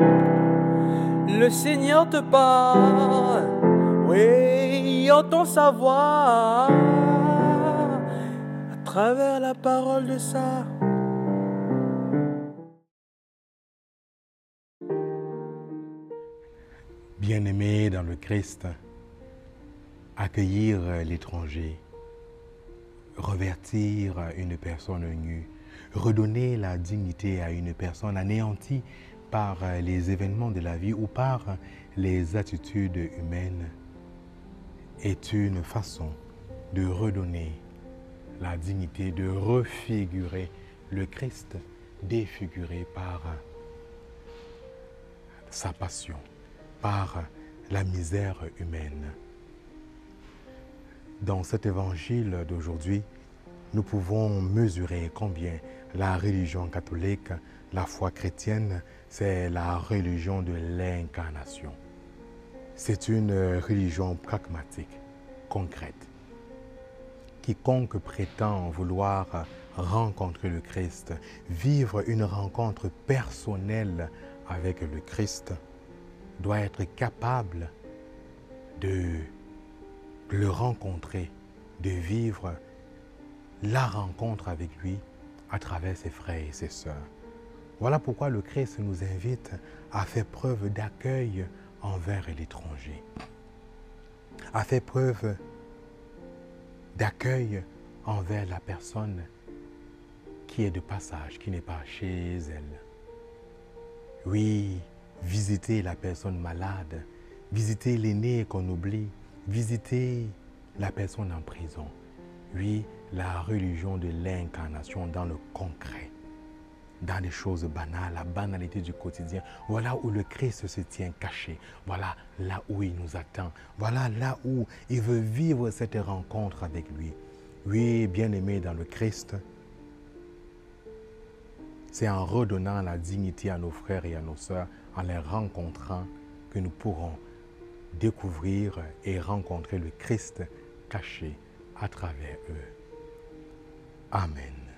Le Seigneur te parle, oui, entend sa voix à travers la parole de ça. Bien-aimé dans le Christ, accueillir l'étranger, revertir une personne nue, redonner la dignité à une personne anéantie par les événements de la vie ou par les attitudes humaines est une façon de redonner la dignité, de refigurer le Christ défiguré par sa passion, par la misère humaine. Dans cet évangile d'aujourd'hui, nous pouvons mesurer combien la religion catholique, la foi chrétienne, c'est la religion de l'incarnation. C'est une religion pragmatique, concrète. Quiconque prétend vouloir rencontrer le Christ, vivre une rencontre personnelle avec le Christ, doit être capable de le rencontrer, de vivre la rencontre avec lui à travers ses frères et ses sœurs. Voilà pourquoi le Christ nous invite à faire preuve d'accueil envers l'étranger, à faire preuve d'accueil envers la personne qui est de passage, qui n'est pas chez elle. Oui, visiter la personne malade, visiter l'aîné qu'on oublie, visiter la personne en prison. Oui, la religion de l'incarnation dans le concret, dans les choses banales, la banalité du quotidien. Voilà où le Christ se tient caché. Voilà là où il nous attend. Voilà là où il veut vivre cette rencontre avec lui. Oui, bien-aimé dans le Christ, c'est en redonnant la dignité à nos frères et à nos sœurs, en les rencontrant, que nous pourrons découvrir et rencontrer le Christ caché à travers eux. Amen.